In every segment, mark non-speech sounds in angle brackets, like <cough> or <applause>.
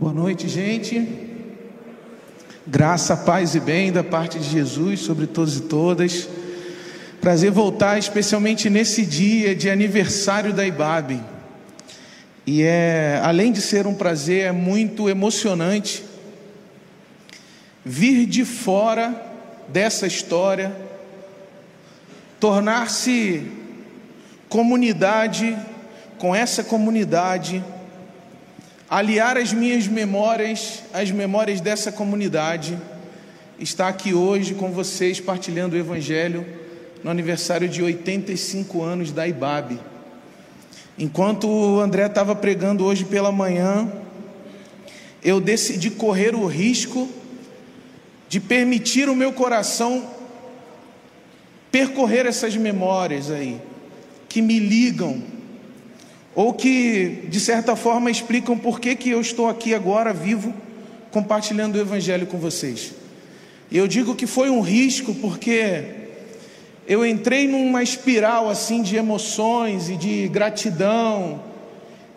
Boa noite, gente. Graça, paz e bem da parte de Jesus sobre todos e todas. Prazer voltar, especialmente nesse dia de aniversário da IBAB. E é, além de ser um prazer, é muito emocionante vir de fora dessa história, tornar-se comunidade com essa comunidade aliar as minhas memórias às memórias dessa comunidade, estar aqui hoje com vocês partilhando o Evangelho no aniversário de 85 anos da IBAB. Enquanto o André estava pregando hoje pela manhã, eu decidi correr o risco de permitir o meu coração percorrer essas memórias aí, que me ligam ou que de certa forma explicam por que, que eu estou aqui agora vivo compartilhando o Evangelho com vocês. E eu digo que foi um risco porque eu entrei numa espiral assim de emoções e de gratidão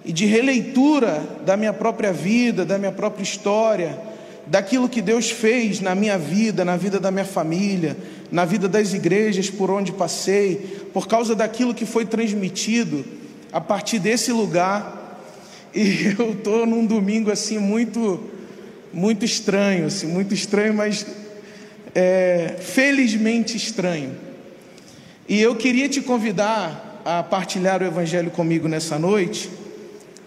e de releitura da minha própria vida, da minha própria história, daquilo que Deus fez na minha vida, na vida da minha família, na vida das igrejas por onde passei, por causa daquilo que foi transmitido a partir desse lugar. E <laughs> eu estou num domingo assim muito, muito estranho, assim, muito estranho, mas é, felizmente estranho. E eu queria te convidar a partilhar o Evangelho comigo nessa noite,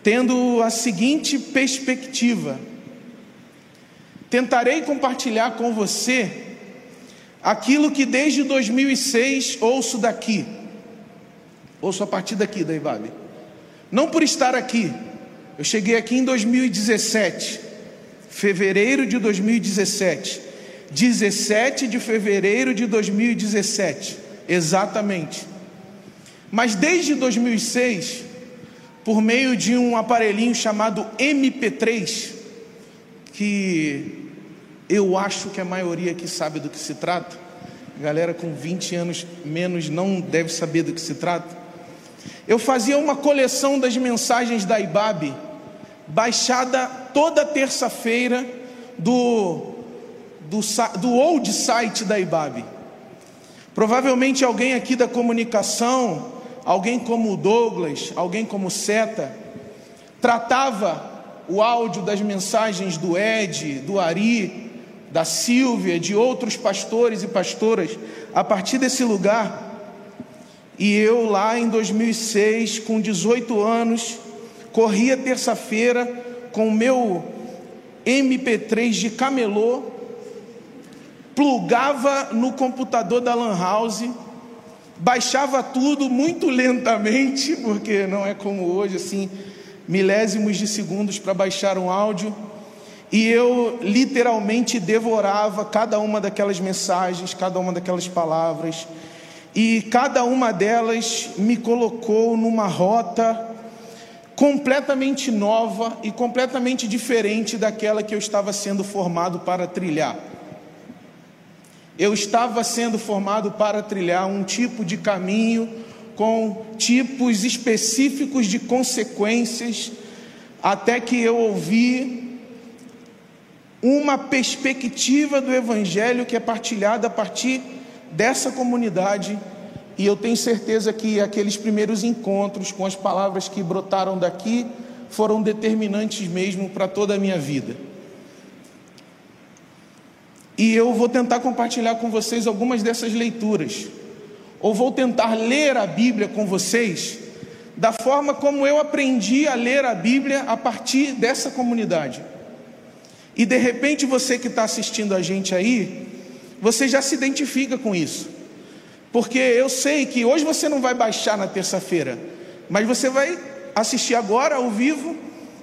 tendo a seguinte perspectiva. Tentarei compartilhar com você aquilo que desde 2006 ouço daqui Ouço a partir daqui da IBAB. Não por estar aqui. Eu cheguei aqui em 2017, fevereiro de 2017. 17 de fevereiro de 2017, exatamente. Mas desde 2006, por meio de um aparelhinho chamado MP3, que eu acho que a maioria aqui sabe do que se trata, galera com 20 anos menos não deve saber do que se trata. Eu fazia uma coleção das mensagens da IBAB, baixada toda terça-feira do, do, do old site da IBAB. Provavelmente alguém aqui da comunicação, alguém como o Douglas, alguém como Seta, tratava o áudio das mensagens do Ed, do Ari, da Silvia, de outros pastores e pastoras, a partir desse lugar. E eu lá em 2006, com 18 anos, corria terça-feira com o meu MP3 de camelô, plugava no computador da Lan House, baixava tudo muito lentamente, porque não é como hoje, assim, milésimos de segundos para baixar um áudio. E eu literalmente devorava cada uma daquelas mensagens, cada uma daquelas palavras e cada uma delas me colocou numa rota completamente nova e completamente diferente daquela que eu estava sendo formado para trilhar. Eu estava sendo formado para trilhar um tipo de caminho com tipos específicos de consequências, até que eu ouvi uma perspectiva do Evangelho que é partilhada a partir dessa comunidade, e eu tenho certeza que aqueles primeiros encontros com as palavras que brotaram daqui foram determinantes mesmo para toda a minha vida. E eu vou tentar compartilhar com vocês algumas dessas leituras, ou vou tentar ler a Bíblia com vocês da forma como eu aprendi a ler a Bíblia a partir dessa comunidade. E de repente você que está assistindo a gente aí, você já se identifica com isso. Porque eu sei que hoje você não vai baixar na terça-feira, mas você vai assistir agora ao vivo,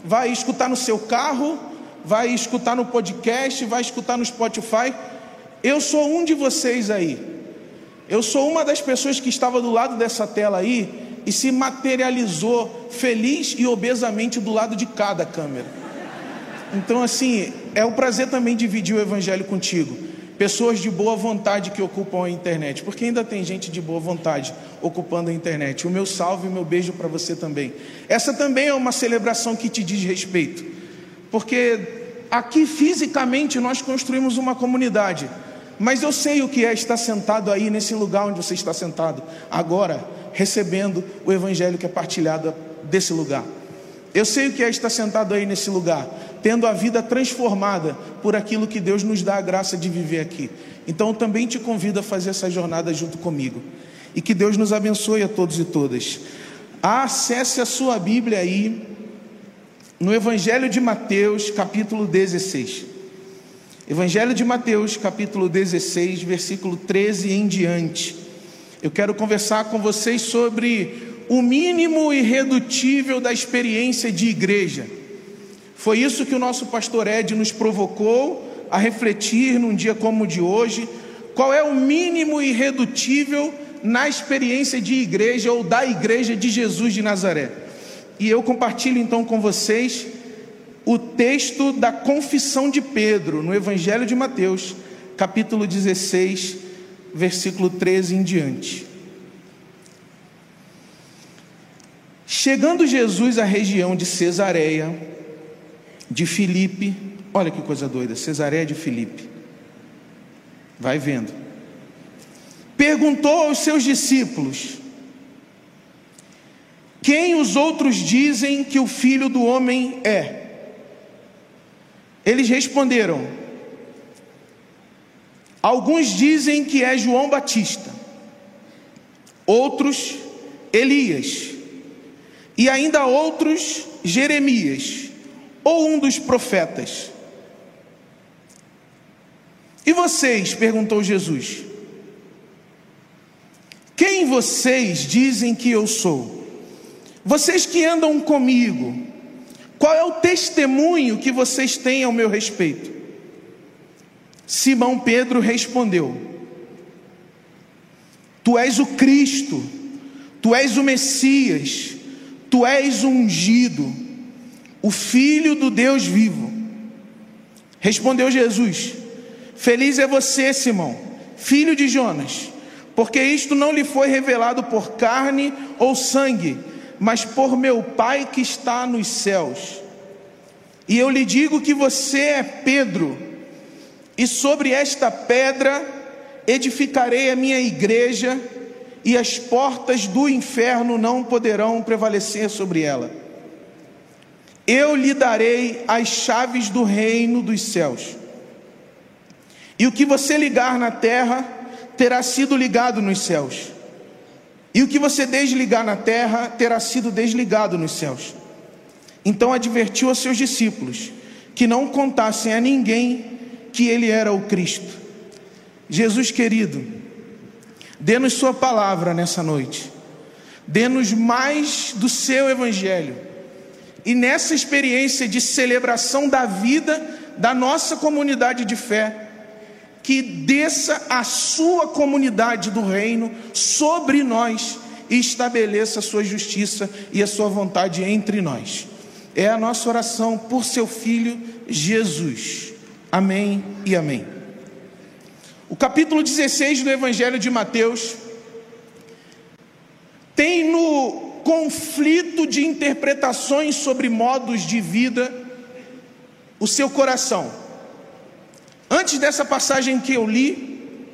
vai escutar no seu carro, vai escutar no podcast, vai escutar no Spotify. Eu sou um de vocês aí. Eu sou uma das pessoas que estava do lado dessa tela aí e se materializou feliz e obesamente do lado de cada câmera. Então, assim, é um prazer também dividir o evangelho contigo pessoas de boa vontade que ocupam a internet, porque ainda tem gente de boa vontade ocupando a internet. O meu salve e o meu beijo para você também. Essa também é uma celebração que te diz respeito, porque aqui fisicamente nós construímos uma comunidade, mas eu sei o que é estar sentado aí nesse lugar onde você está sentado, agora, recebendo o evangelho que é partilhado desse lugar. Eu sei o que é estar sentado aí nesse lugar, tendo a vida transformada por aquilo que Deus nos dá a graça de viver aqui. Então eu também te convido a fazer essa jornada junto comigo. E que Deus nos abençoe a todos e todas. Acesse a sua Bíblia aí no Evangelho de Mateus, capítulo 16. Evangelho de Mateus, capítulo 16, versículo 13 em diante. Eu quero conversar com vocês sobre o mínimo irredutível da experiência de igreja. Foi isso que o nosso pastor Ed nos provocou a refletir num dia como o de hoje. Qual é o mínimo irredutível na experiência de igreja ou da igreja de Jesus de Nazaré? E eu compartilho então com vocês o texto da confissão de Pedro no Evangelho de Mateus, capítulo 16, versículo 13 em diante. Chegando Jesus à região de Cesareia, de Filipe, olha que coisa doida, Cesareia de Filipe, vai vendo, perguntou aos seus discípulos: Quem os outros dizem que o filho do homem é? Eles responderam: Alguns dizem que é João Batista, outros Elias e ainda outros Jeremias, ou um dos profetas. E vocês? perguntou Jesus. Quem vocês dizem que eu sou? Vocês que andam comigo, qual é o testemunho que vocês têm ao meu respeito? Simão Pedro respondeu: Tu és o Cristo, tu és o Messias Tu és ungido, o filho do Deus vivo. Respondeu Jesus: Feliz é você, Simão, filho de Jonas, porque isto não lhe foi revelado por carne ou sangue, mas por meu Pai que está nos céus. E eu lhe digo que você é Pedro, e sobre esta pedra edificarei a minha igreja e as portas do inferno não poderão prevalecer sobre ela. Eu lhe darei as chaves do reino dos céus. E o que você ligar na terra terá sido ligado nos céus. E o que você desligar na terra terá sido desligado nos céus. Então advertiu a seus discípulos que não contassem a ninguém que ele era o Cristo. Jesus querido, Dê-nos Sua palavra nessa noite. Dê-nos mais do Seu Evangelho. E nessa experiência de celebração da vida da nossa comunidade de fé, que desça a Sua comunidade do reino sobre nós e estabeleça a Sua justiça e a Sua vontade entre nós. É a nossa oração por Seu Filho Jesus. Amém e amém. O capítulo 16 do Evangelho de Mateus tem no conflito de interpretações sobre modos de vida o seu coração. Antes dessa passagem que eu li,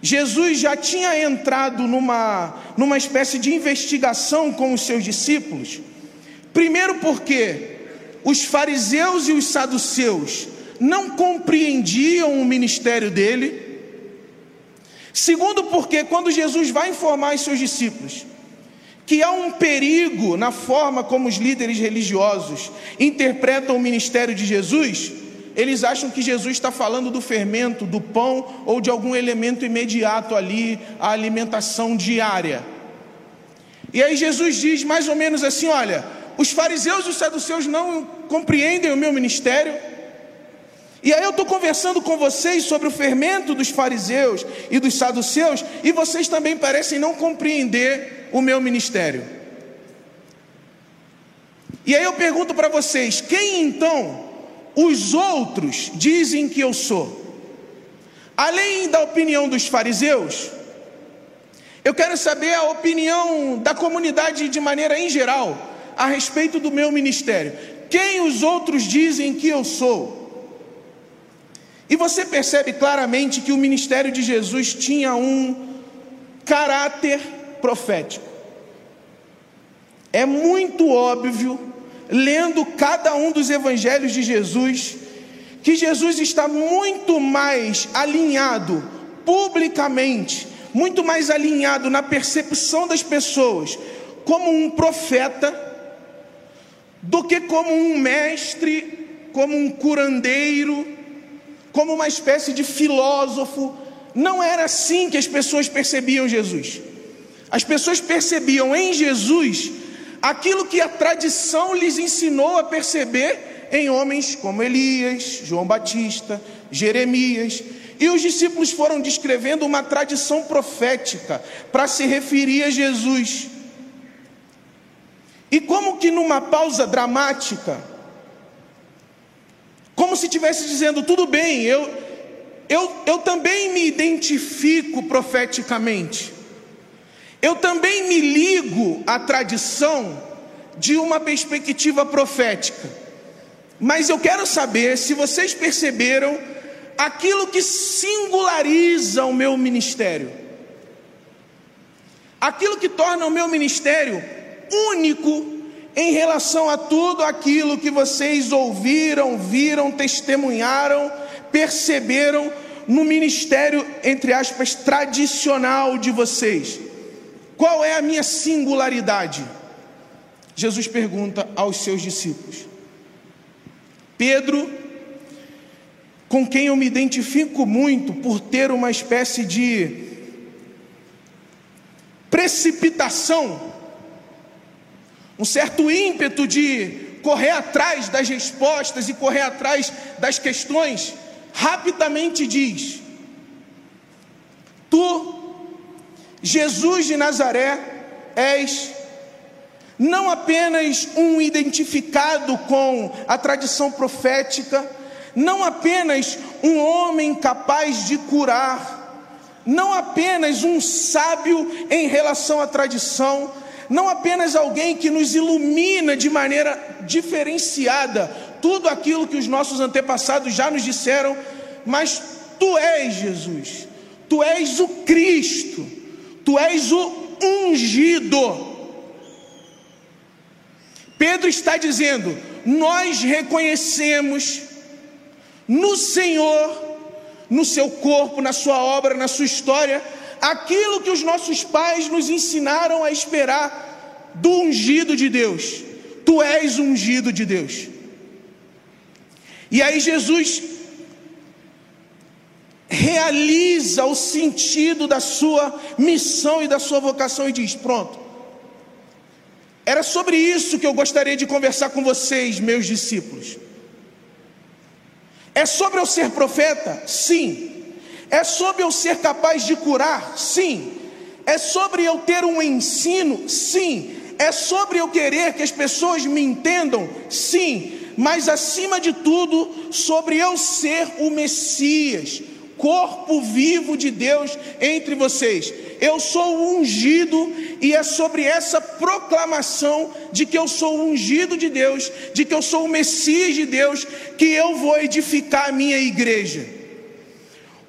Jesus já tinha entrado numa, numa espécie de investigação com os seus discípulos. Primeiro, porque os fariseus e os saduceus não compreendiam o ministério dele Segundo, porque quando Jesus vai informar os seus discípulos que há um perigo na forma como os líderes religiosos interpretam o ministério de Jesus, eles acham que Jesus está falando do fermento, do pão ou de algum elemento imediato ali, a alimentação diária. E aí Jesus diz mais ou menos assim: olha, os fariseus e os saduceus não compreendem o meu ministério, e aí eu estou conversando com vocês sobre o fermento dos fariseus e dos saduceus, e vocês também parecem não compreender o meu ministério. E aí eu pergunto para vocês: quem então os outros dizem que eu sou? Além da opinião dos fariseus, eu quero saber a opinião da comunidade de maneira em geral a respeito do meu ministério. Quem os outros dizem que eu sou? E você percebe claramente que o ministério de Jesus tinha um caráter profético. É muito óbvio, lendo cada um dos evangelhos de Jesus, que Jesus está muito mais alinhado publicamente, muito mais alinhado na percepção das pessoas como um profeta do que como um mestre, como um curandeiro, como uma espécie de filósofo. Não era assim que as pessoas percebiam Jesus. As pessoas percebiam em Jesus aquilo que a tradição lhes ensinou a perceber em homens como Elias, João Batista, Jeremias. E os discípulos foram descrevendo uma tradição profética para se referir a Jesus. E como que numa pausa dramática, como se estivesse dizendo: tudo bem, eu, eu, eu também me identifico profeticamente, eu também me ligo à tradição de uma perspectiva profética, mas eu quero saber se vocês perceberam aquilo que singulariza o meu ministério, aquilo que torna o meu ministério único em relação a tudo aquilo que vocês ouviram, viram, testemunharam, perceberam no ministério, entre aspas, tradicional de vocês. Qual é a minha singularidade? Jesus pergunta aos seus discípulos. Pedro, com quem eu me identifico muito por ter uma espécie de precipitação um certo ímpeto de correr atrás das respostas e correr atrás das questões, rapidamente diz: Tu, Jesus de Nazaré, és não apenas um identificado com a tradição profética, não apenas um homem capaz de curar, não apenas um sábio em relação à tradição, não apenas alguém que nos ilumina de maneira diferenciada tudo aquilo que os nossos antepassados já nos disseram, mas tu és Jesus, tu és o Cristo, tu és o ungido. Pedro está dizendo: nós reconhecemos no Senhor, no seu corpo, na sua obra, na sua história, aquilo que os nossos pais nos ensinaram a esperar do ungido de Deus. Tu és ungido de Deus. E aí Jesus realiza o sentido da sua missão e da sua vocação e diz: Pronto. Era sobre isso que eu gostaria de conversar com vocês, meus discípulos. É sobre eu ser profeta? Sim. É sobre eu ser capaz de curar? Sim. É sobre eu ter um ensino? Sim. É sobre eu querer que as pessoas me entendam? Sim. Mas acima de tudo, sobre eu ser o Messias, corpo vivo de Deus entre vocês. Eu sou ungido e é sobre essa proclamação de que eu sou ungido de Deus, de que eu sou o Messias de Deus, que eu vou edificar a minha igreja.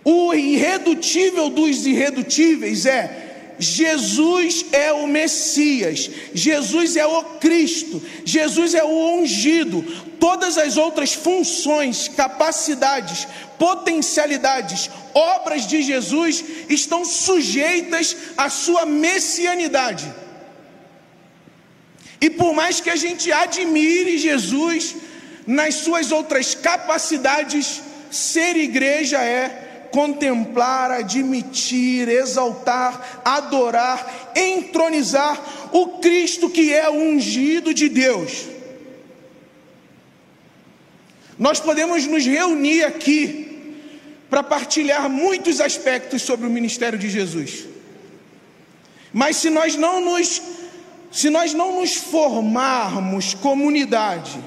O irredutível dos irredutíveis é Jesus é o Messias, Jesus é o Cristo, Jesus é o ungido. Todas as outras funções, capacidades, potencialidades, obras de Jesus estão sujeitas à sua messianidade. E por mais que a gente admire Jesus nas suas outras capacidades, ser igreja é contemplar, admitir, exaltar, adorar, entronizar o Cristo que é o ungido de Deus. Nós podemos nos reunir aqui para partilhar muitos aspectos sobre o ministério de Jesus. Mas se nós não nos se nós não nos formarmos comunidade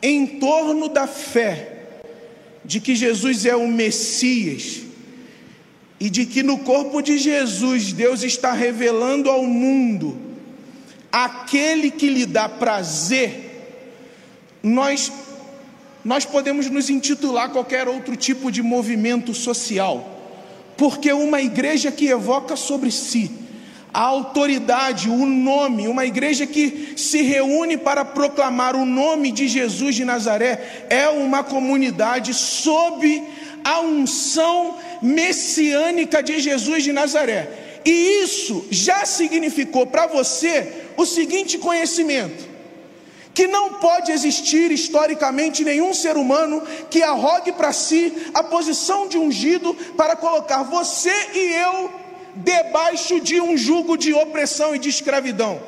em torno da fé, de que Jesus é o Messias e de que no corpo de Jesus Deus está revelando ao mundo aquele que lhe dá prazer, nós nós podemos nos intitular qualquer outro tipo de movimento social, porque uma igreja que evoca sobre si a autoridade, o nome, uma igreja que se reúne para proclamar o nome de Jesus de Nazaré, é uma comunidade sob a unção messiânica de Jesus de Nazaré. E isso já significou para você o seguinte conhecimento: que não pode existir historicamente nenhum ser humano que arrogue para si a posição de ungido para colocar você e eu debaixo de um jugo de opressão e de escravidão.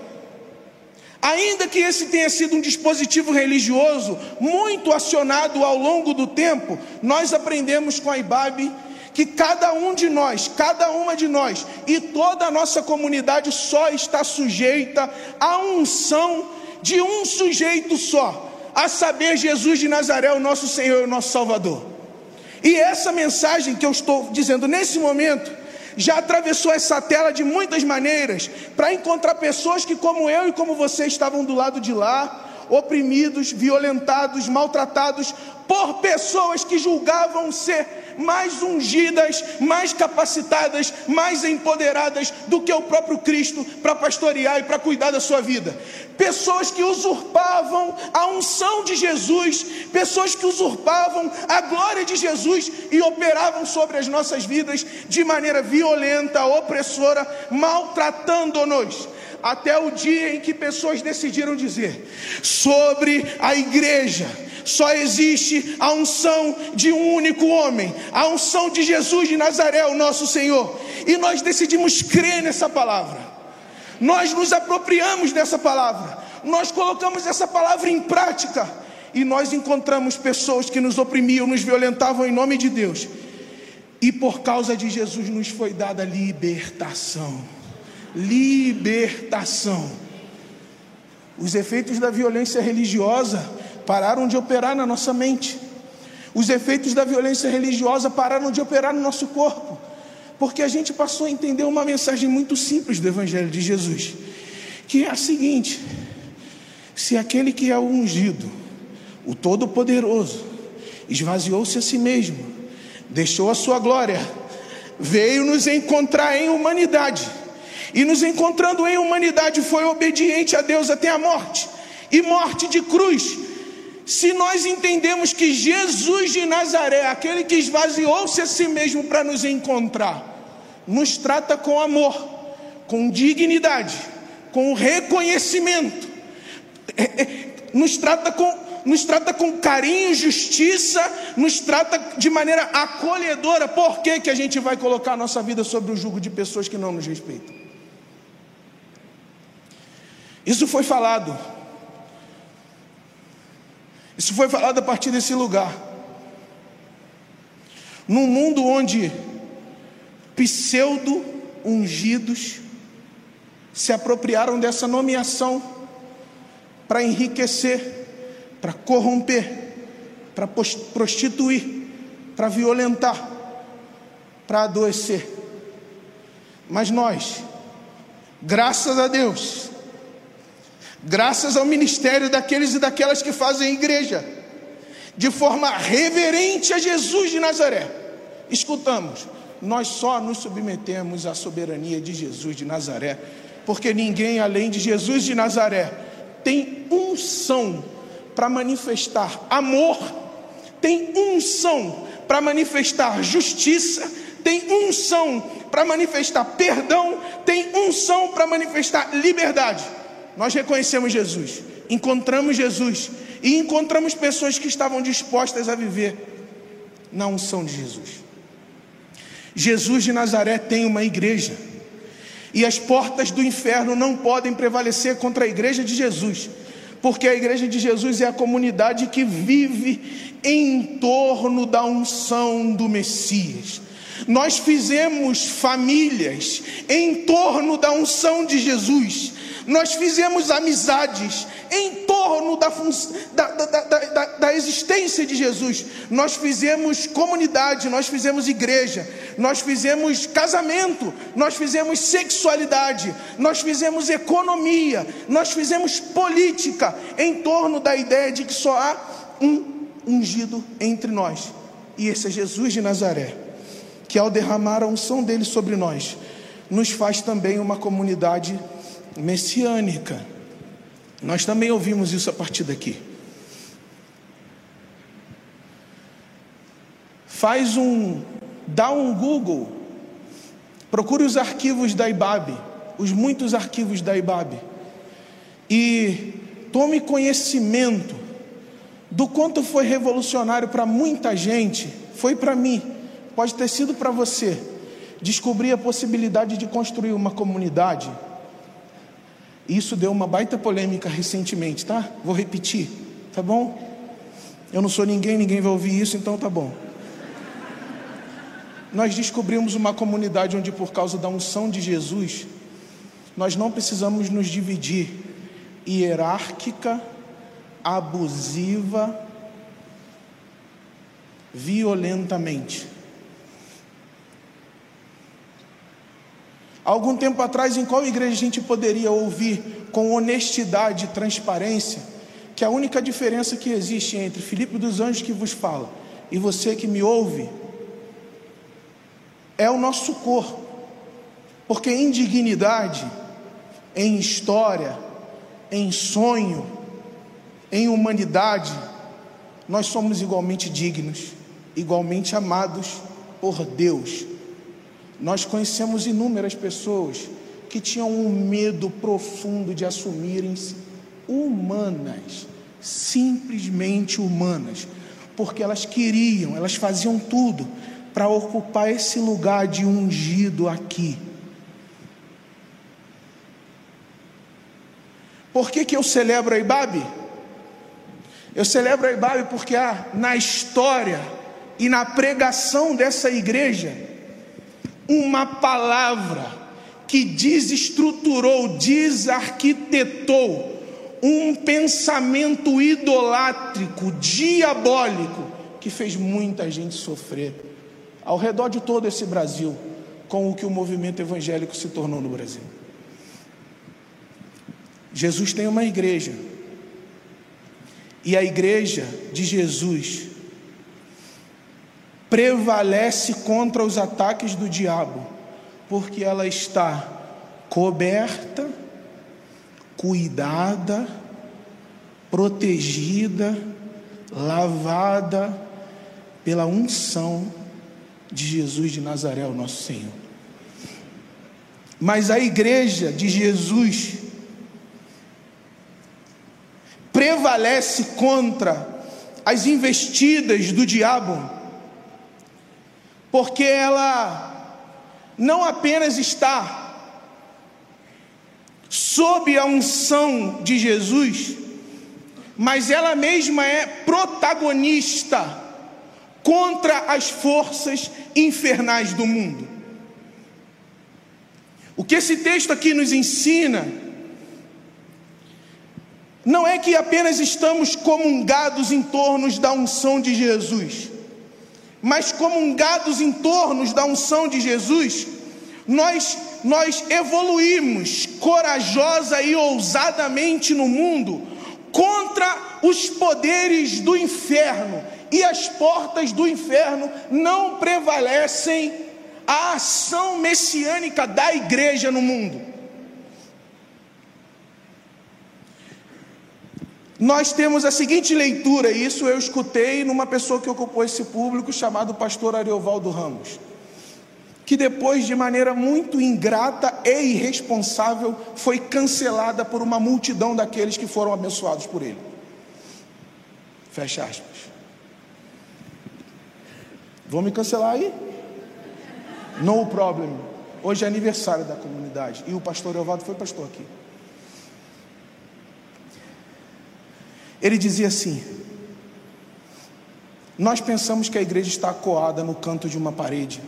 Ainda que esse tenha sido um dispositivo religioso muito acionado ao longo do tempo, nós aprendemos com a IBAB que cada um de nós, cada uma de nós e toda a nossa comunidade só está sujeita à unção de um sujeito só, a saber, Jesus de Nazaré, o nosso Senhor e o nosso Salvador. E essa mensagem que eu estou dizendo nesse momento, já atravessou essa tela de muitas maneiras, para encontrar pessoas que, como eu e como você, estavam do lado de lá, oprimidos, violentados, maltratados por pessoas que julgavam ser mais ungidas, mais capacitadas, mais empoderadas do que o próprio Cristo para pastorear e para cuidar da sua vida. Pessoas que usurpavam a unção de Jesus, pessoas que usurpavam a glória de Jesus e operavam sobre as nossas vidas de maneira violenta, opressora, maltratando-nos até o dia em que pessoas decidiram dizer sobre a igreja só existe a unção de um único homem, a unção de Jesus de Nazaré, o nosso Senhor. E nós decidimos crer nessa palavra. Nós nos apropriamos dessa palavra. Nós colocamos essa palavra em prática. E nós encontramos pessoas que nos oprimiam, nos violentavam em nome de Deus. E por causa de Jesus nos foi dada libertação. Libertação. Os efeitos da violência religiosa pararam de operar na nossa mente. Os efeitos da violência religiosa pararam de operar no nosso corpo, porque a gente passou a entender uma mensagem muito simples do Evangelho de Jesus, que é a seguinte: se aquele que é o ungido, o Todo-Poderoso, esvaziou-se a si mesmo, deixou a sua glória, veio nos encontrar em humanidade, e nos encontrando em humanidade foi obediente a Deus até a morte, e morte de cruz, se nós entendemos que Jesus de Nazaré, aquele que esvaziou-se a si mesmo para nos encontrar, nos trata com amor, com dignidade, com reconhecimento, é, é, nos trata com, nos trata com carinho, justiça, nos trata de maneira acolhedora. Por que, que a gente vai colocar a nossa vida sobre o jugo de pessoas que não nos respeitam? Isso foi falado isso foi falado a partir desse lugar. Num mundo onde pseudo-ungidos se apropriaram dessa nomeação para enriquecer, para corromper, para prostituir, para violentar, para adoecer. Mas nós, graças a Deus, graças ao ministério daqueles e daquelas que fazem igreja, de forma reverente a Jesus de Nazaré. Escutamos, nós só nos submetemos à soberania de Jesus de Nazaré, porque ninguém além de Jesus de Nazaré tem unção para manifestar amor, tem unção para manifestar justiça, tem unção para manifestar perdão, tem unção para manifestar liberdade. Nós reconhecemos Jesus, encontramos Jesus e encontramos pessoas que estavam dispostas a viver na unção de Jesus. Jesus de Nazaré tem uma igreja, e as portas do inferno não podem prevalecer contra a igreja de Jesus, porque a igreja de Jesus é a comunidade que vive em torno da unção do Messias. Nós fizemos famílias em torno da unção de Jesus nós fizemos amizades em torno da, da, da, da, existência de Jesus, nós fizemos comunidade, nós fizemos igreja, nós fizemos casamento, nós fizemos sexualidade, nós fizemos economia, nós fizemos política em torno da ideia de que só há um ungido entre nós, e esse é Jesus de Nazaré, que ao derramar a unção dele sobre nós, nos faz também uma comunidade messiânica. Nós também ouvimos isso a partir daqui. Faz um, dá um Google, procure os arquivos da IBAB, os muitos arquivos da IBAB, e tome conhecimento do quanto foi revolucionário para muita gente, foi para mim, pode ter sido para você descobri a possibilidade de construir uma comunidade. Isso deu uma baita polêmica recentemente, tá? Vou repetir, tá bom? Eu não sou ninguém, ninguém vai ouvir isso, então tá bom. Nós descobrimos uma comunidade onde, por causa da unção de Jesus, nós não precisamos nos dividir hierárquica, abusiva, violentamente. Algum tempo atrás, em qual igreja a gente poderia ouvir com honestidade e transparência que a única diferença que existe entre Filipe dos Anjos que vos fala e você que me ouve é o nosso corpo, porque em dignidade, em história, em sonho, em humanidade, nós somos igualmente dignos, igualmente amados por Deus. Nós conhecemos inúmeras pessoas que tinham um medo profundo de assumirem-se humanas, simplesmente humanas, porque elas queriam, elas faziam tudo para ocupar esse lugar de ungido aqui. Por que, que eu celebro a Ibabe? Eu celebro a Ibabe porque há na história e na pregação dessa igreja uma palavra que desestruturou, desarquitetou um pensamento idolátrico, diabólico, que fez muita gente sofrer ao redor de todo esse Brasil, com o que o movimento evangélico se tornou no Brasil. Jesus tem uma igreja, e a igreja de Jesus prevalece contra os ataques do diabo, porque ela está coberta, cuidada, protegida, lavada pela unção de Jesus de Nazaré, o nosso Senhor. Mas a igreja de Jesus prevalece contra as investidas do diabo porque ela não apenas está sob a unção de Jesus, mas ela mesma é protagonista contra as forças infernais do mundo. O que esse texto aqui nos ensina não é que apenas estamos comungados em torno da unção de Jesus, mas comungados em torno da unção de Jesus, nós nós evoluímos corajosa e ousadamente no mundo contra os poderes do inferno, e as portas do inferno não prevalecem a ação messiânica da igreja no mundo. Nós temos a seguinte leitura, e isso eu escutei numa pessoa que ocupou esse público, chamado pastor Ariovaldo Ramos, que depois, de maneira muito ingrata e irresponsável, foi cancelada por uma multidão daqueles que foram abençoados por ele. Fecha aspas. Vão me cancelar aí? No problem. Hoje é aniversário da comunidade e o pastor Ariovaldo foi pastor aqui. Ele dizia assim: Nós pensamos que a igreja está coada no canto de uma parede,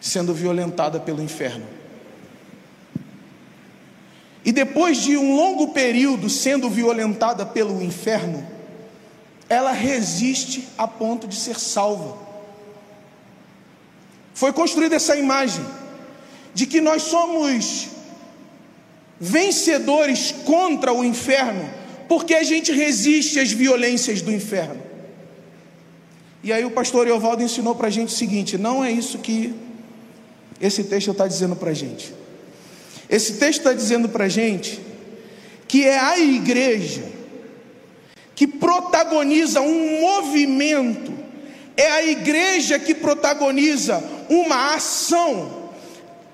sendo violentada pelo inferno. e depois de um longo período sendo violentada pelo inferno, ela resiste a ponto de ser salva. Foi construída essa imagem de que nós somos vencedores contra o inferno, porque a gente resiste às violências do inferno. E aí o pastor Eovaldo ensinou para a gente o seguinte: não é isso que esse texto está dizendo para a gente. Esse texto está dizendo para a gente que é a igreja que protagoniza um movimento, é a igreja que protagoniza uma ação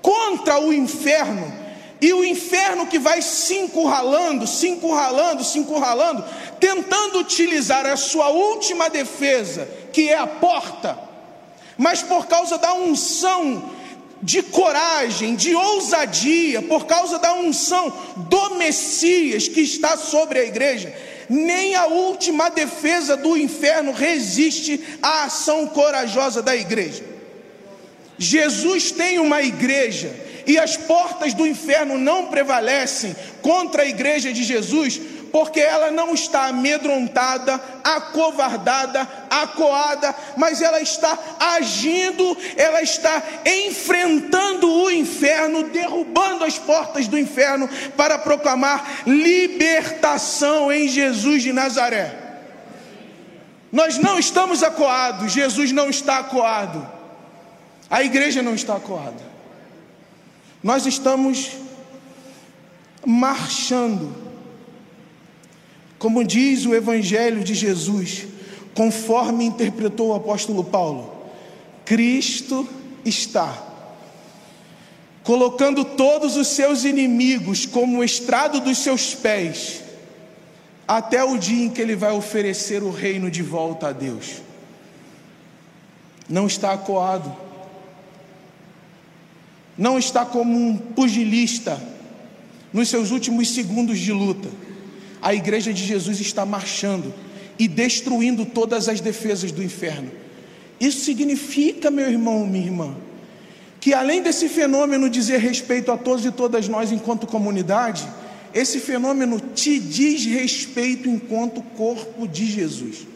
contra o inferno, e o inferno que vai se encurralando, se encurralando, se encurralando, tentando utilizar a sua última defesa, que é a porta, mas por causa da unção de coragem, de ousadia, por causa da unção do Messias que está sobre a igreja, nem a última defesa do inferno resiste à ação corajosa da igreja. Jesus tem uma igreja e as portas do inferno não prevalecem contra a igreja de Jesus, porque ela não está amedrontada, acovardada, acuada, mas ela está agindo, ela está enfrentando o inferno, derrubando as portas do inferno para proclamar libertação em Jesus de Nazaré. Nós não estamos acuados, Jesus não está acuado, a igreja não está acuada. Nós estamos marchando como diz o Evangelho de Jesus, conforme interpretou o apóstolo Paulo, Cristo está colocando todos os seus inimigos como estrado dos seus pés, até o dia em que ele vai oferecer o reino de volta a Deus. Não está acuado, não está como um pugilista nos seus últimos segundos de luta a igreja de Jesus está marchando e destruindo todas as defesas do inferno. Isso significa, meu irmão, minha irmã, que além desse fenômeno dizer respeito a todos e todas nós enquanto comunidade, esse fenômeno te diz respeito enquanto corpo de Jesus.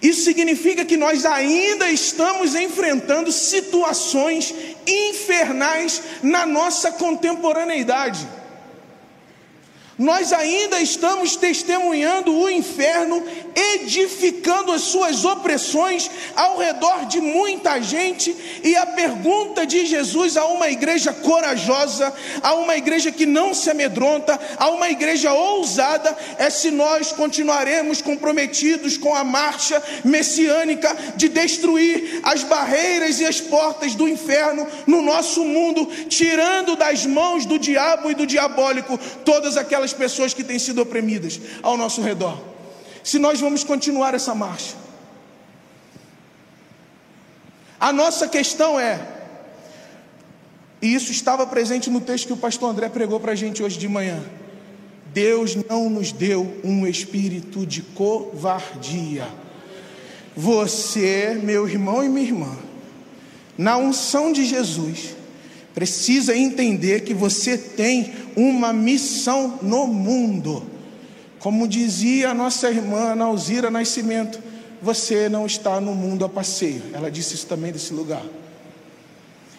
Isso significa que nós ainda estamos enfrentando situações infernais na nossa contemporaneidade. Nós ainda estamos testemunhando o inferno, edificando as suas opressões ao redor de muita gente, e a pergunta de Jesus a uma igreja corajosa, a uma igreja que não se amedronta, a uma igreja ousada, é se nós continuaremos comprometidos com a marcha messiânica de destruir as barreiras e as portas do inferno no nosso mundo, tirando das mãos do diabo e do diabólico todas aquelas aquelas pessoas que têm sido oprimidas ao nosso redor. Se nós vamos continuar essa marcha. A nossa questão é, e isso estava presente no texto que o pastor André pregou para a gente hoje de manhã. Deus não nos deu um espírito de covardia. Você, meu irmão e minha irmã, na unção de Jesus, precisa entender que você tem uma missão no mundo. Como dizia a nossa irmã Nauzira Nascimento, você não está no mundo a passeio. Ela disse isso também desse lugar.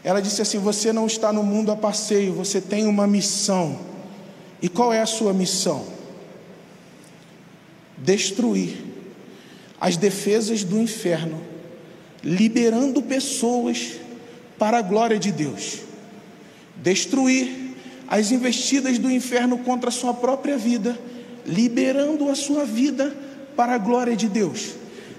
Ela disse assim: Você não está no mundo a passeio, você tem uma missão. E qual é a sua missão? Destruir as defesas do inferno, liberando pessoas para a glória de Deus destruir as investidas do inferno contra a sua própria vida, liberando a sua vida para a glória de Deus.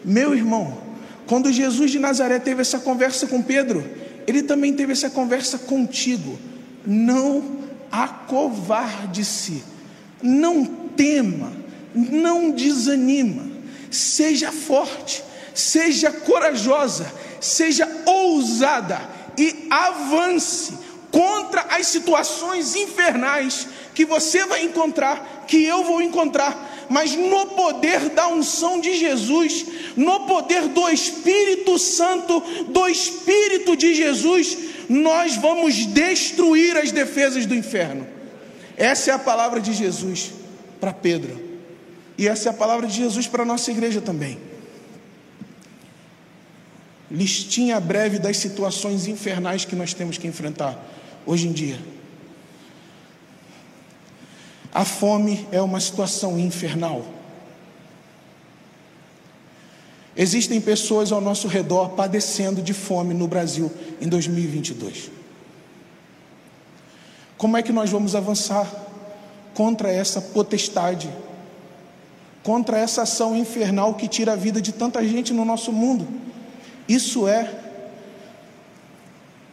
Meu irmão, quando Jesus de Nazaré teve essa conversa com Pedro, ele também teve essa conversa contigo. Não acovarde-se, não tema, não desanima, seja forte, seja corajosa, seja ousada e avance contra as situações infernais que você vai encontrar, que eu vou encontrar, mas no poder da unção de Jesus, no poder do Espírito Santo, do Espírito de Jesus, nós vamos destruir as defesas do inferno. Essa é a palavra de Jesus para Pedro. E essa é a palavra de Jesus para a nossa igreja também. Listinha breve das situações infernais que nós temos que enfrentar hoje em dia. A fome é uma situação infernal. Existem pessoas ao nosso redor padecendo de fome no Brasil em 2022. Como é que nós vamos avançar contra essa potestade, contra essa ação infernal que tira a vida de tanta gente no nosso mundo? Isso é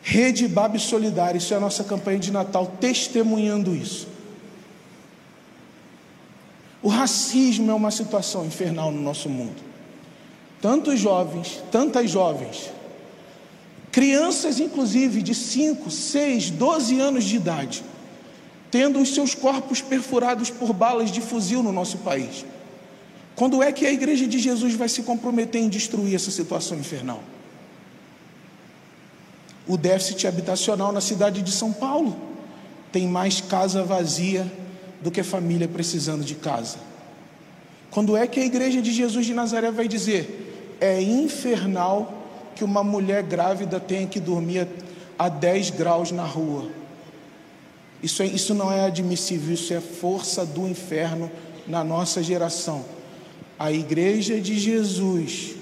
Rede Babi Solidária, isso é a nossa campanha de Natal testemunhando isso. O racismo é uma situação infernal no nosso mundo. Tantos jovens, tantas jovens, crianças inclusive de 5, 6, 12 anos de idade, tendo os seus corpos perfurados por balas de fuzil no nosso país. Quando é que a igreja de Jesus vai se comprometer em destruir essa situação infernal? O déficit habitacional na cidade de São Paulo tem mais casa vazia do que família precisando de casa. Quando é que a igreja de Jesus de Nazaré vai dizer: é infernal que uma mulher grávida tenha que dormir a 10 graus na rua? Isso, é, isso não é admissível, isso é força do inferno na nossa geração. A igreja de Jesus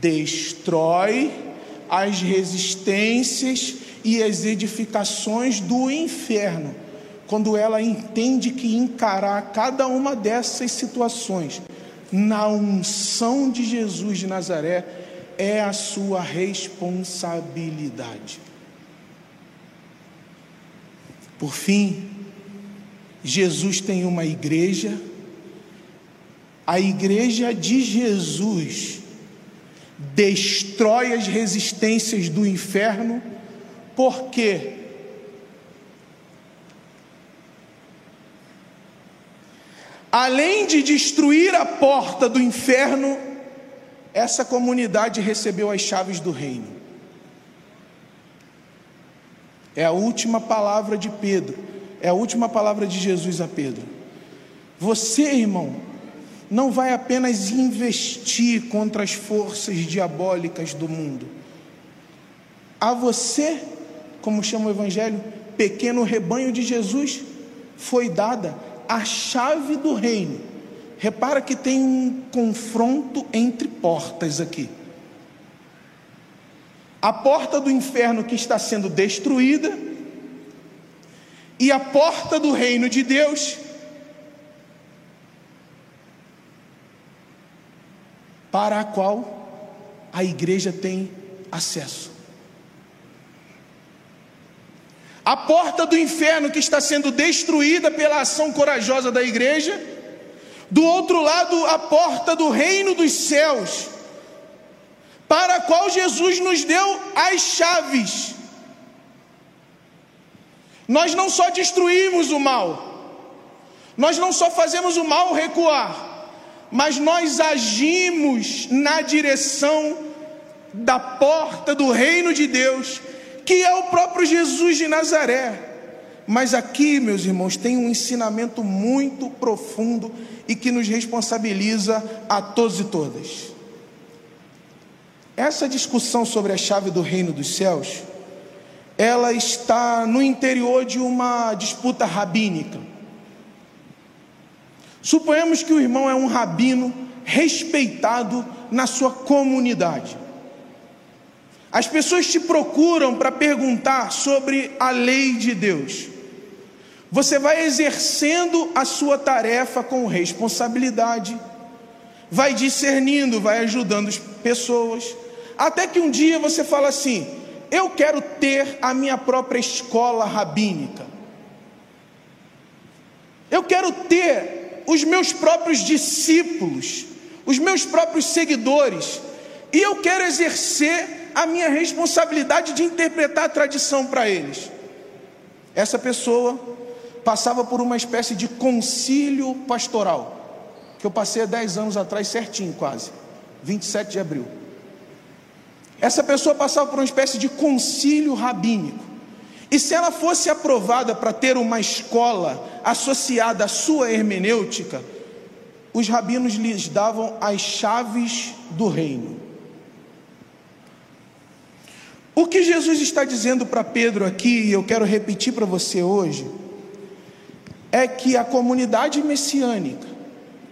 destrói as resistências e as edificações do inferno quando ela entende que encarar cada uma dessas situações na unção de Jesus de Nazaré é a sua responsabilidade. Por fim, Jesus tem uma igreja, a igreja de Jesus destrói as resistências do inferno, porque além de destruir a porta do inferno, essa comunidade recebeu as chaves do reino. É a última palavra de Pedro, é a última palavra de Jesus a Pedro. Você, irmão, não vai apenas investir contra as forças diabólicas do mundo. A você, como chama o Evangelho, pequeno rebanho de Jesus, foi dada a chave do reino. Repara que tem um confronto entre portas aqui. A porta do inferno que está sendo destruída e a porta do reino de Deus para a qual a igreja tem acesso. a porta do inferno que está sendo destruída pela ação corajosa da igreja, do outro lado, a porta do reino dos céus, para a qual Jesus nos deu as chaves. Nós não só destruímos o mal, nós não só fazemos o mal recuar, mas nós agimos na direção da porta do reino de Deus que é o próprio Jesus de Nazaré. Mas aqui, meus irmãos, tem um ensinamento muito profundo e que nos responsabiliza a todos e todas. Essa discussão sobre a chave do reino dos céus, ela está no interior de uma disputa rabínica. Suponhamos que o irmão é um rabino respeitado na sua comunidade. As pessoas te procuram para perguntar sobre a lei de Deus. Você vai exercendo a sua tarefa com responsabilidade, vai discernindo, vai ajudando as pessoas, até que um dia você fala assim: Eu quero ter a minha própria escola rabínica. Eu quero ter os meus próprios discípulos, os meus próprios seguidores, e eu quero exercer a minha responsabilidade de interpretar a tradição para eles. Essa pessoa passava por uma espécie de concílio pastoral, que eu passei há 10 anos atrás, certinho quase, 27 de abril. Essa pessoa passava por uma espécie de concílio rabínico, E se ela fosse aprovada para ter uma escola associada à sua hermenêutica, os rabinos lhes davam as chaves do reino. O que Jesus está dizendo para Pedro aqui, e eu quero repetir para você hoje, é que a comunidade messiânica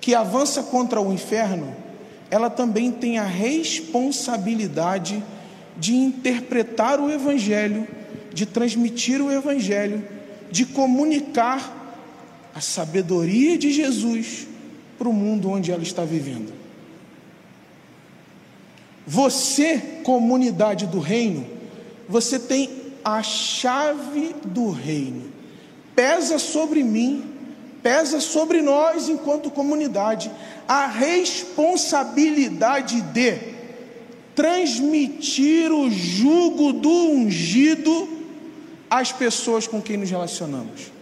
que avança contra o inferno, ela também tem a responsabilidade de interpretar o Evangelho, de transmitir o Evangelho, de comunicar a sabedoria de Jesus para o mundo onde ela está vivendo. Você, comunidade do reino, você tem a chave do reino. Pesa sobre mim, pesa sobre nós, enquanto comunidade, a responsabilidade de transmitir o jugo do ungido às pessoas com quem nos relacionamos.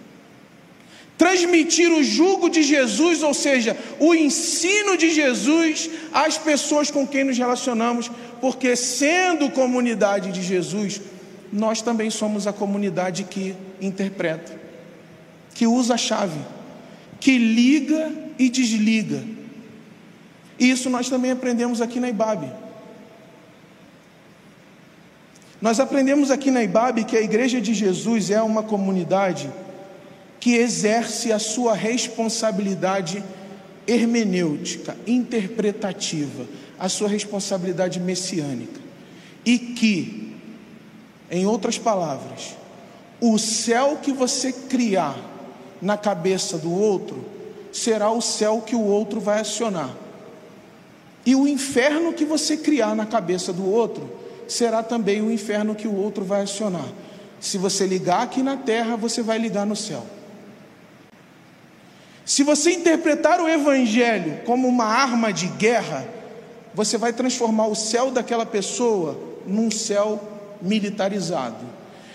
Transmitir o jugo de Jesus, ou seja, o ensino de Jesus às pessoas com quem nos relacionamos, porque sendo comunidade de Jesus, nós também somos a comunidade que interpreta, que usa a chave, que liga e desliga. Isso nós também aprendemos aqui na IBAB. Nós aprendemos aqui na IBAB que a Igreja de Jesus é uma comunidade que exerce a sua responsabilidade hermenêutica, interpretativa, a sua responsabilidade messiânica. E que, em outras palavras, o céu que você criar na cabeça do outro será o céu que o outro vai acionar. E o inferno que você criar na cabeça do outro será também o inferno que o outro vai acionar. Se você ligar aqui na terra, você vai ligar no céu. Se você interpretar o Evangelho como uma arma de guerra, você vai transformar o céu daquela pessoa num céu militarizado.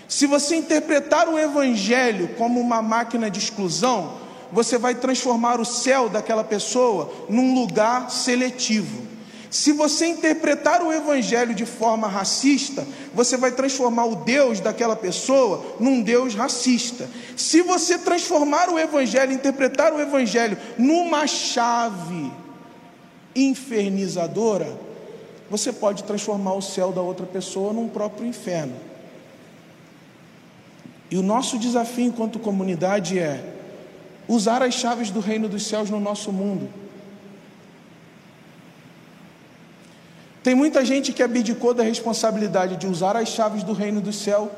Se você interpretar o Evangelho como uma máquina de exclusão, você vai transformar o céu daquela pessoa num lugar seletivo. Se você interpretar o Evangelho de forma racista, você vai transformar o Deus daquela pessoa num Deus racista. Se você transformar o Evangelho, interpretar o Evangelho numa chave infernizadora, você pode transformar o céu da outra pessoa num próprio inferno. E o nosso desafio enquanto comunidade é usar as chaves do reino dos céus no nosso mundo Tem muita gente que abdicou da responsabilidade de usar as chaves do reino do céu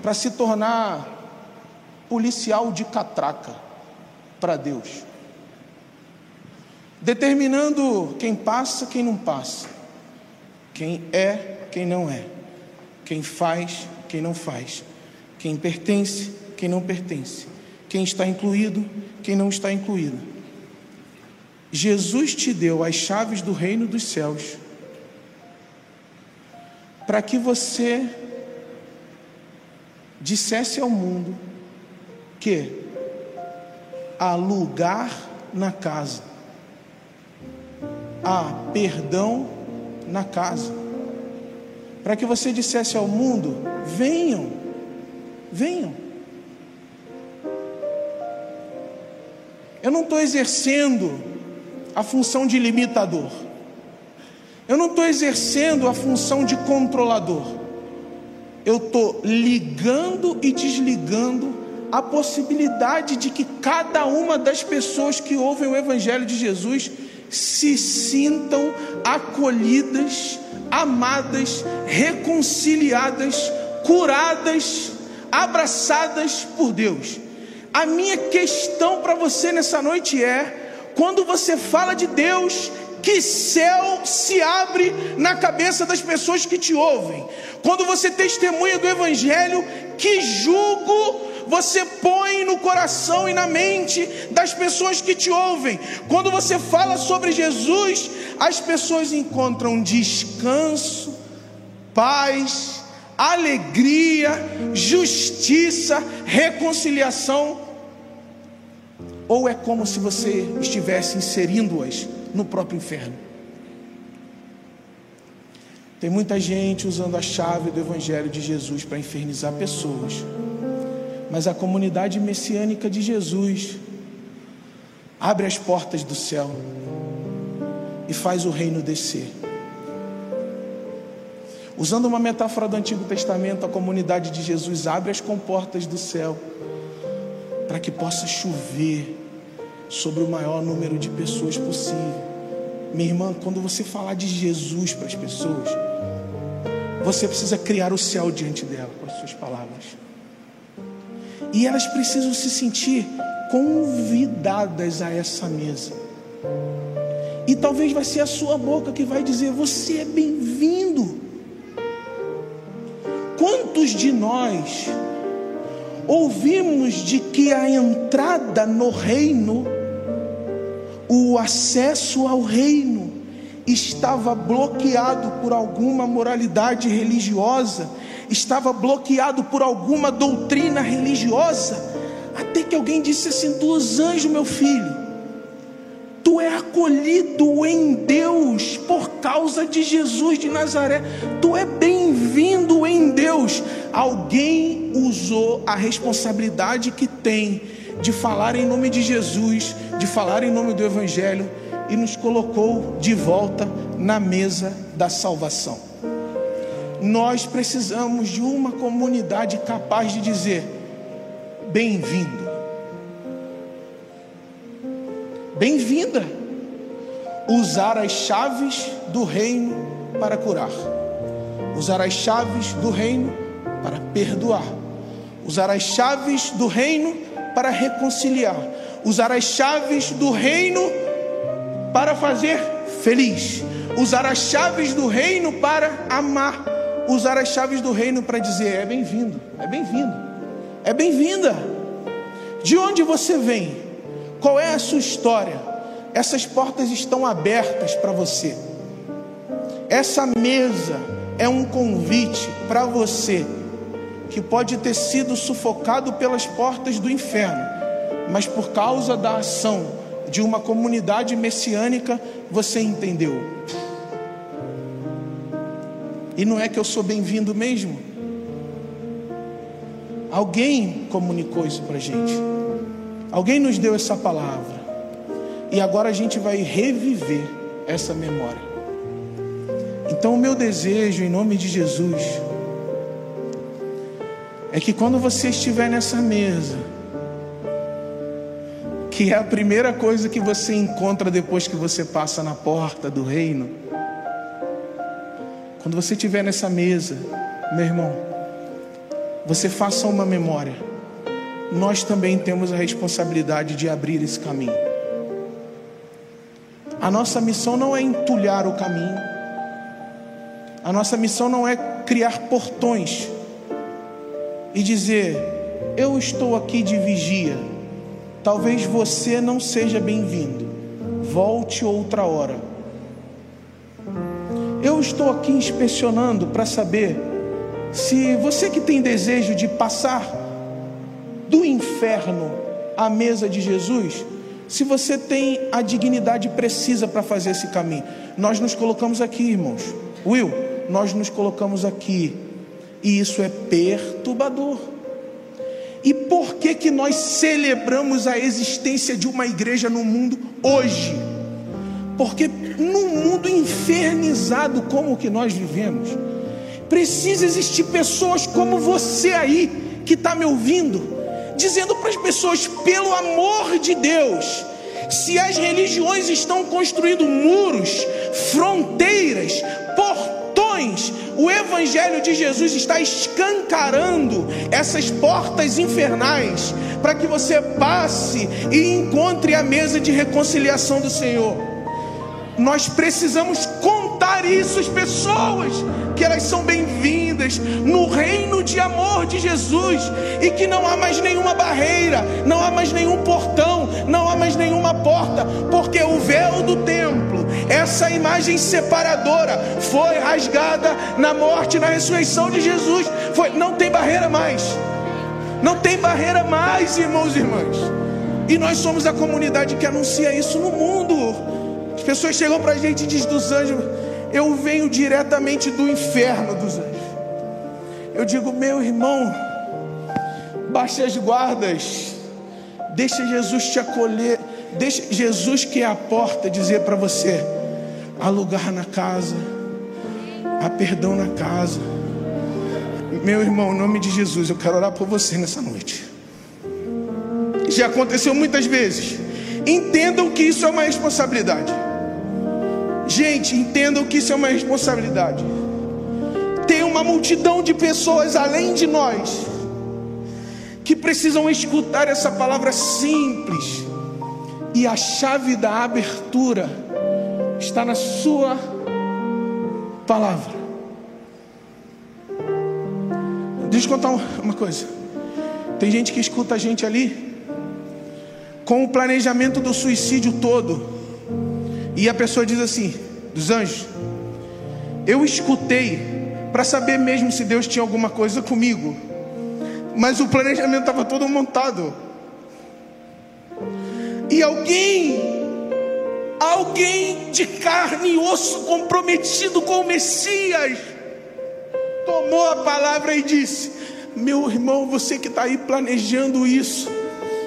para se tornar policial de catraca para Deus, determinando quem passa, quem não passa, quem é, quem não é, quem faz, quem não faz, quem pertence, quem não pertence, quem está incluído, quem não está incluído. Jesus te deu as chaves do reino dos céus para que você dissesse ao mundo que há lugar na casa, há perdão na casa, para que você dissesse ao mundo: venham, venham. Eu não estou exercendo a função de limitador. Eu não estou exercendo a função de controlador. Eu estou ligando e desligando a possibilidade de que cada uma das pessoas que ouvem o Evangelho de Jesus se sintam acolhidas, amadas, reconciliadas, curadas, abraçadas por Deus. A minha questão para você nessa noite é: quando você fala de Deus, que céu se abre na cabeça das pessoas que te ouvem. Quando você testemunha do Evangelho, que julgo você põe no coração e na mente das pessoas que te ouvem. Quando você fala sobre Jesus, as pessoas encontram descanso, paz, alegria, justiça, reconciliação. Ou é como se você estivesse inserindo-as no próprio inferno. Tem muita gente usando a chave do Evangelho de Jesus para infernizar pessoas. Mas a comunidade messiânica de Jesus abre as portas do céu e faz o reino descer. Usando uma metáfora do Antigo Testamento, a comunidade de Jesus abre as comportas do céu para que possa chover sobre o maior número de pessoas possível. Minha irmã, quando você falar de Jesus para as pessoas, você precisa criar o céu diante dela com as suas palavras. E elas precisam se sentir convidadas a essa mesa. E talvez vai ser a sua boca que vai dizer: Você é bem-vindo. Quantos de nós ouvimos de que a entrada no reino, o acesso ao reino, estava bloqueado por alguma moralidade religiosa, estava bloqueado por alguma doutrina religiosa, até que alguém disse assim: dos anjos, meu filho, tu é acolhido em Deus por causa de Jesus de Nazaré, tu é bem-vindo em Deus. Alguém usou a responsabilidade que tem de falar em nome de Jesus, de falar em nome do Evangelho e nos colocou de volta na mesa da salvação. Nós precisamos de uma comunidade capaz de dizer: bem-vindo, bem-vinda. Usar as chaves do reino para curar, usar as chaves do reino para perdoar, usar as chaves do reino para reconciliar, usar as chaves do reino para fazer feliz, usar as chaves do reino para amar, usar as chaves do reino para dizer: é bem-vindo, é bem-vindo, é bem-vinda. De onde você vem? Qual é a sua história? Essas portas estão abertas para você. Essa mesa é um convite para você que pode ter sido sufocado pelas portas do inferno, mas por causa da ação de uma comunidade messiânica, você entendeu. E não é que eu sou bem-vindo mesmo? Alguém comunicou isso para a gente. Alguém nos deu essa palavra. E agora a gente vai reviver essa memória. Então, o meu desejo, em nome de Jesus, é que quando você estiver nessa mesa, que é a primeira coisa que você encontra depois que você passa na porta do reino. Quando você estiver nessa mesa, meu irmão, você faça uma memória. Nós também temos a responsabilidade de abrir esse caminho. A nossa missão não é entulhar o caminho. A nossa missão não é criar portões e dizer: Eu estou aqui de vigia Talvez você não seja bem-vindo. Volte outra hora. Eu estou aqui inspecionando para saber se você que tem desejo de passar do inferno à mesa de Jesus, se você tem a dignidade precisa para fazer esse caminho. Nós nos colocamos aqui, irmãos. Will, nós nos colocamos aqui. E isso é perturbador. E por que que nós celebramos a existência de uma igreja no mundo hoje? Porque num mundo infernizado como o que nós vivemos, precisa existir pessoas como você aí que está me ouvindo, dizendo para as pessoas, pelo amor de Deus, se as religiões estão construindo muros, fronteiras, portões, o Evangelho de Jesus está escancarando essas portas infernais para que você passe e encontre a mesa de reconciliação do Senhor. Nós precisamos contar isso às pessoas, que elas são bem-vindas no reino de amor de Jesus e que não há mais nenhuma barreira, não há mais nenhum portão, não há mais nenhuma porta, porque o véu do templo, essa imagem separadora, foi rasgada na morte na ressurreição de Jesus. Foi, não tem barreira mais. Não tem barreira mais, irmãos e irmãs. E nós somos a comunidade que anuncia isso no mundo. As pessoas chegam para a gente e dizem dos anjos: eu venho diretamente do inferno dos anjos. Eu digo, meu irmão, baixe as guardas, deixa Jesus te acolher, deixa Jesus que é a porta dizer para você: há lugar na casa, há perdão na casa. Meu irmão, em nome de Jesus, eu quero orar por você nessa noite. Já aconteceu muitas vezes. Entendam que isso é uma responsabilidade. Gente, entendam que isso é uma responsabilidade. Tem uma multidão de pessoas além de nós que precisam escutar essa palavra simples. E a chave da abertura está na sua palavra. Deixa eu contar uma coisa. Tem gente que escuta a gente ali com o planejamento do suicídio todo. E a pessoa diz assim: dos anjos, eu escutei para saber mesmo se Deus tinha alguma coisa comigo, mas o planejamento estava todo montado. E alguém, alguém de carne e osso comprometido com o Messias, tomou a palavra e disse: Meu irmão, você que está aí planejando isso,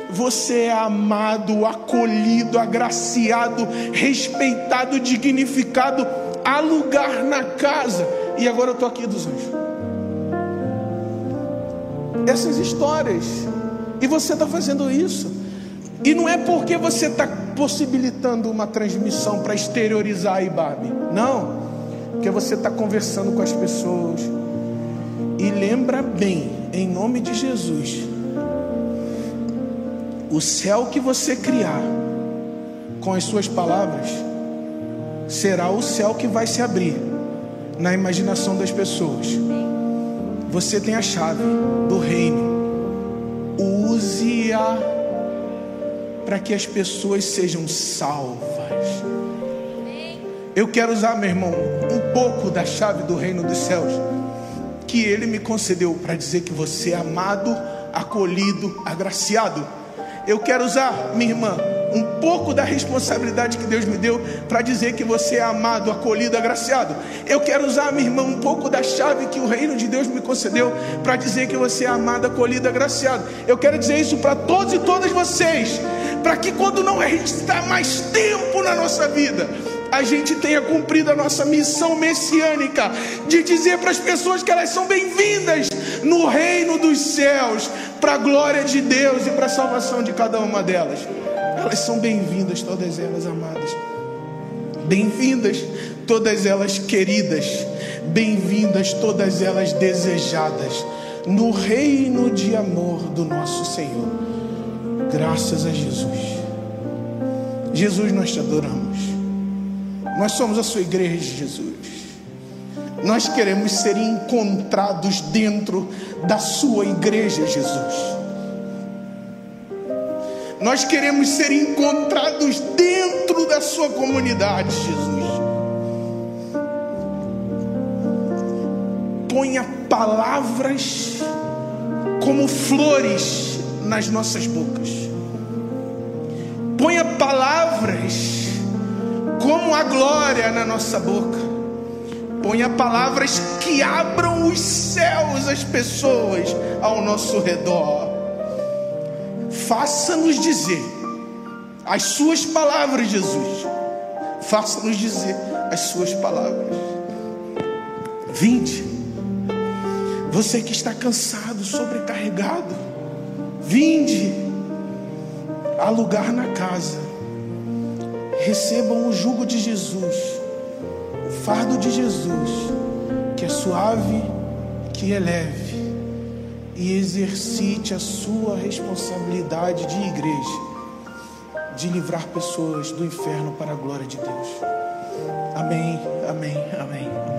você é amado, acolhido, agraciado, respeitado, dignificado, há lugar na casa. E agora eu estou aqui dos anjos. Essas histórias, e você está fazendo isso, e não é porque você está possibilitando uma transmissão para exteriorizar a Ibabe, não, porque você está conversando com as pessoas. E lembra bem, em nome de Jesus, o céu que você criar com as suas palavras será o céu que vai se abrir na imaginação das pessoas. Você tem a chave do reino. Use-a para que as pessoas sejam salvas. Eu quero usar, meu irmão, um pouco da chave do reino dos céus que Ele me concedeu para dizer que você é amado, acolhido, agraciado. Eu quero usar, minha irmã, um pouco da responsabilidade que Deus me deu para dizer que você é amado, acolhido, agraciado. Eu quero usar, minha irmã, um pouco da chave que o reino de Deus me concedeu para dizer que você é amado, acolhido, agraciado. Eu quero dizer isso para todos e todas vocês, para que quando não restar mais tempo na nossa vida, a gente tenha cumprido a nossa missão messiânica de dizer para as pessoas que elas são bem-vindas no reino dos céus, para a glória de Deus e para a salvação de cada uma delas. Elas são bem-vindas, todas elas amadas. Bem-vindas, todas elas queridas. Bem-vindas, todas elas desejadas. No reino de amor do nosso Senhor. Graças a Jesus. Jesus, nós te adoramos. Nós somos a sua igreja, Jesus. Nós queremos ser encontrados dentro da sua igreja, Jesus. Nós queremos ser encontrados dentro da sua comunidade, Jesus. Ponha palavras como flores nas nossas bocas. Ponha palavras como a glória na nossa boca. Ponha palavras que abram os céus às pessoas ao nosso redor. Faça-nos dizer as suas palavras, Jesus. Faça-nos dizer as suas palavras. Vinde. Você que está cansado, sobrecarregado, vinde. Há lugar na casa. Recebam o jugo de Jesus, o fardo de Jesus, que é suave, que é leve e exercite a sua responsabilidade de igreja, de livrar pessoas do inferno para a glória de Deus. Amém, amém, amém.